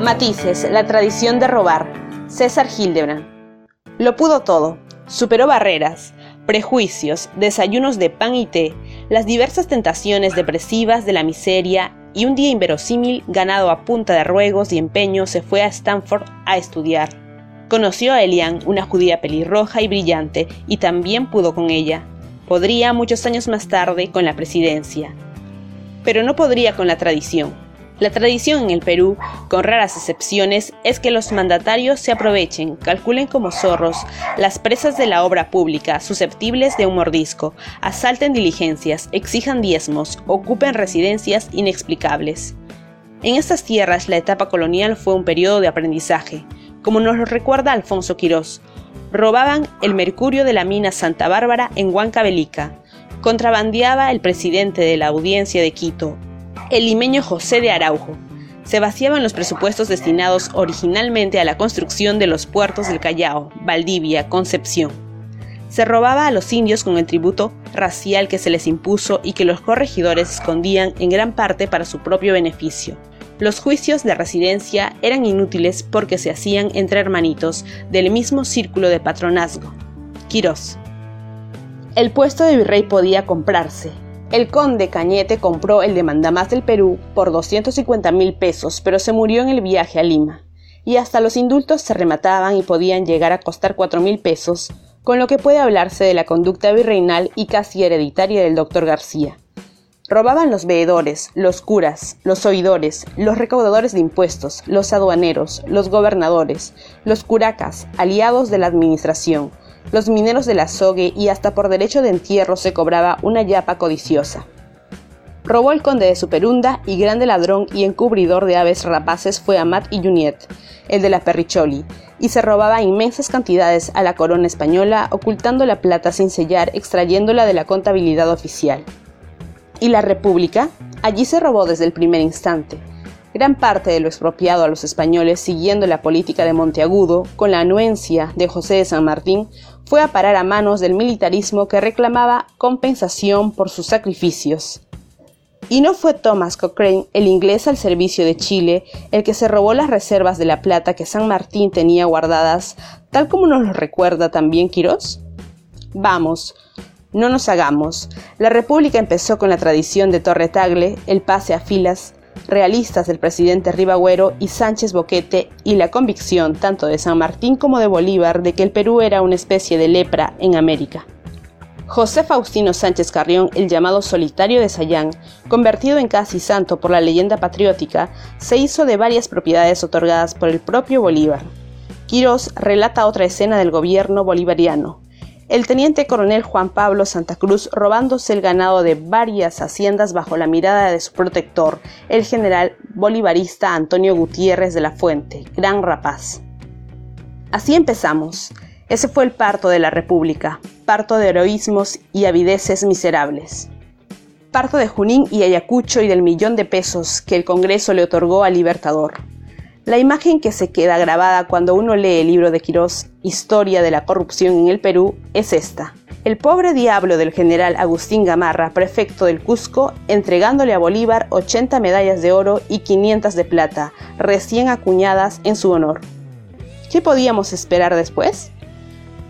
Matices, la tradición de robar. César Hildebrand. Lo pudo todo. Superó barreras, prejuicios, desayunos de pan y té, las diversas tentaciones depresivas de la miseria y un día inverosímil, ganado a punta de ruegos y empeño, se fue a Stanford a estudiar. Conoció a Elian, una judía pelirroja y brillante, y también pudo con ella. Podría muchos años más tarde con la presidencia. Pero no podría con la tradición. La tradición en el Perú, con raras excepciones, es que los mandatarios se aprovechen, calculen como zorros las presas de la obra pública susceptibles de un mordisco, asalten diligencias, exijan diezmos, ocupen residencias inexplicables. En estas tierras la etapa colonial fue un periodo de aprendizaje, como nos lo recuerda Alfonso Quirós. Robaban el mercurio de la mina Santa Bárbara en Huancavelica, contrabandeaba el presidente de la audiencia de Quito, el limeño José de Araujo. Se vaciaban los presupuestos destinados originalmente a la construcción de los puertos del Callao, Valdivia, Concepción. Se robaba a los indios con el tributo racial que se les impuso y que los corregidores escondían en gran parte para su propio beneficio. Los juicios de residencia eran inútiles porque se hacían entre hermanitos del mismo círculo de patronazgo. Quirós. El puesto de virrey podía comprarse, el conde Cañete compró el de mandamás del Perú por 250 mil pesos, pero se murió en el viaje a Lima. Y hasta los indultos se remataban y podían llegar a costar 4 mil pesos, con lo que puede hablarse de la conducta virreinal y casi hereditaria del doctor García. Robaban los veedores, los curas, los oidores, los recaudadores de impuestos, los aduaneros, los gobernadores, los curacas, aliados de la administración, los mineros de la sogue y hasta por derecho de entierro se cobraba una yapa codiciosa. Robó el conde de Superunda y grande ladrón y encubridor de aves rapaces fue Amat y Juniet, el de la Perricholi, y se robaba inmensas cantidades a la corona española ocultando la plata sin sellar, extrayéndola de la contabilidad oficial. ¿Y la República? Allí se robó desde el primer instante. Gran parte de lo expropiado a los españoles, siguiendo la política de Monteagudo, con la anuencia de José de San Martín, fue a parar a manos del militarismo que reclamaba compensación por sus sacrificios. Y no fue Thomas Cochrane, el inglés al servicio de Chile, el que se robó las reservas de la plata que San Martín tenía guardadas, tal como nos lo recuerda también Quirós. Vamos, no nos hagamos. La República empezó con la tradición de Torre Tagle, el pase a filas, realistas del presidente Ribagüero y Sánchez Boquete y la convicción tanto de San Martín como de Bolívar de que el Perú era una especie de lepra en América. José Faustino Sánchez Carrión, el llamado solitario de Sayán, convertido en casi santo por la leyenda patriótica, se hizo de varias propiedades otorgadas por el propio Bolívar. Quirós relata otra escena del gobierno bolivariano, el teniente coronel Juan Pablo Santa Cruz robándose el ganado de varias haciendas bajo la mirada de su protector, el general bolivarista Antonio Gutiérrez de la Fuente, gran rapaz. Así empezamos. Ese fue el parto de la República, parto de heroísmos y avideces miserables. Parto de Junín y Ayacucho y del millón de pesos que el Congreso le otorgó al Libertador. La imagen que se queda grabada cuando uno lee el libro de Quirós, Historia de la corrupción en el Perú, es esta. El pobre diablo del general Agustín Gamarra, prefecto del Cusco, entregándole a Bolívar 80 medallas de oro y 500 de plata, recién acuñadas en su honor. ¿Qué podíamos esperar después?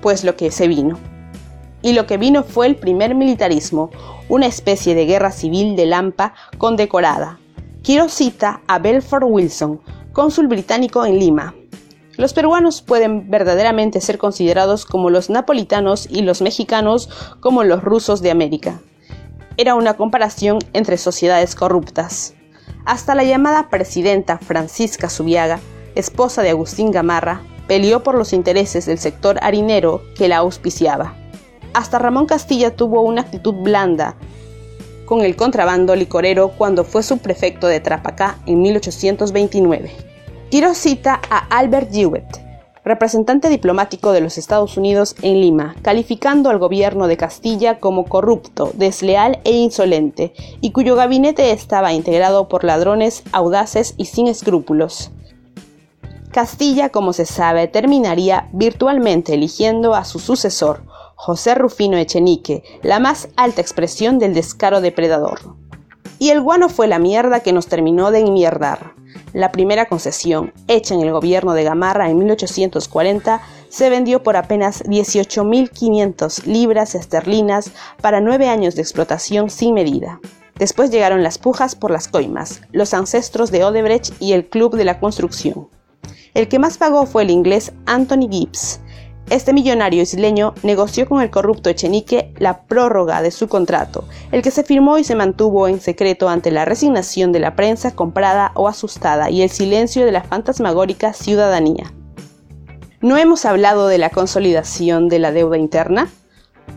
Pues lo que se vino. Y lo que vino fue el primer militarismo, una especie de guerra civil de Lampa condecorada. Quiero cita a Belfort Wilson, cónsul británico en Lima. Los peruanos pueden verdaderamente ser considerados como los napolitanos y los mexicanos como los rusos de América. Era una comparación entre sociedades corruptas. Hasta la llamada presidenta Francisca Subiaga, esposa de Agustín Gamarra, peleó por los intereses del sector harinero que la auspiciaba. Hasta Ramón Castilla tuvo una actitud blanda con el contrabando licorero cuando fue subprefecto de Trapacá en 1829. Quiero cita a Albert Jewett, representante diplomático de los Estados Unidos en Lima, calificando al gobierno de Castilla como corrupto, desleal e insolente, y cuyo gabinete estaba integrado por ladrones audaces y sin escrúpulos. Castilla, como se sabe, terminaría virtualmente eligiendo a su sucesor, José Rufino Echenique, la más alta expresión del descaro depredador. Y el guano fue la mierda que nos terminó de enmierdar. La primera concesión, hecha en el gobierno de Gamarra en 1840, se vendió por apenas 18.500 libras esterlinas para nueve años de explotación sin medida. Después llegaron las pujas por las coimas, los ancestros de Odebrecht y el Club de la Construcción. El que más pagó fue el inglés Anthony Gibbs. Este millonario isleño negoció con el corrupto Echenique la prórroga de su contrato, el que se firmó y se mantuvo en secreto ante la resignación de la prensa comprada o asustada y el silencio de la fantasmagórica ciudadanía. ¿No hemos hablado de la consolidación de la deuda interna?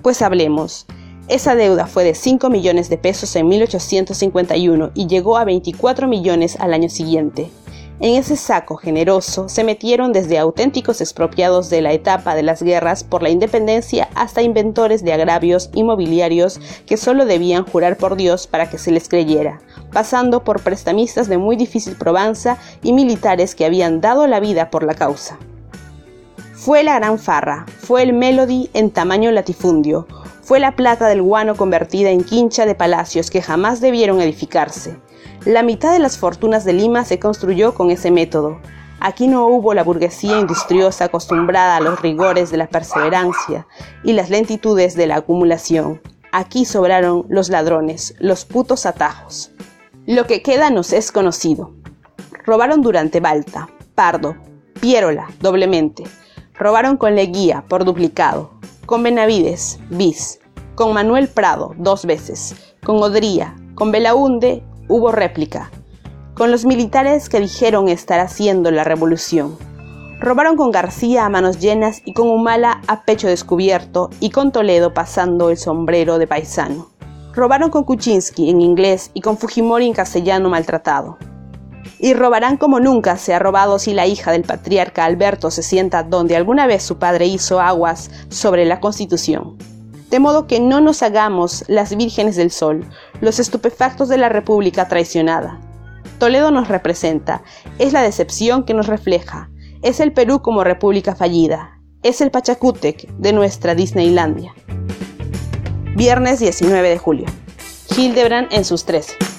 Pues hablemos. Esa deuda fue de 5 millones de pesos en 1851 y llegó a 24 millones al año siguiente. En ese saco generoso se metieron desde auténticos expropiados de la etapa de las guerras por la independencia hasta inventores de agravios inmobiliarios que solo debían jurar por Dios para que se les creyera, pasando por prestamistas de muy difícil probanza y militares que habían dado la vida por la causa. Fue la gran farra, fue el melody en tamaño latifundio, fue la plata del guano convertida en quincha de palacios que jamás debieron edificarse. La mitad de las fortunas de Lima se construyó con ese método. Aquí no hubo la burguesía industriosa acostumbrada a los rigores de la perseverancia y las lentitudes de la acumulación. Aquí sobraron los ladrones, los putos atajos. Lo que queda nos es conocido. Robaron durante Balta, Pardo, Piérola, doblemente. Robaron con Leguía, por duplicado con Benavides, bis, con Manuel Prado, dos veces, con Odría, con Belaunde hubo réplica, con los militares que dijeron estar haciendo la revolución. Robaron con García a manos llenas y con Humala a pecho descubierto y con Toledo pasando el sombrero de paisano. Robaron con Kuczynski en inglés y con Fujimori en castellano maltratado y robarán como nunca se ha robado si la hija del patriarca Alberto se sienta donde alguna vez su padre hizo aguas sobre la Constitución. De modo que no nos hagamos las vírgenes del sol, los estupefactos de la República traicionada. Toledo nos representa, es la decepción que nos refleja, es el Perú como república fallida, es el Pachacútec de nuestra Disneylandia. Viernes 19 de julio. Hildebrand en sus 13.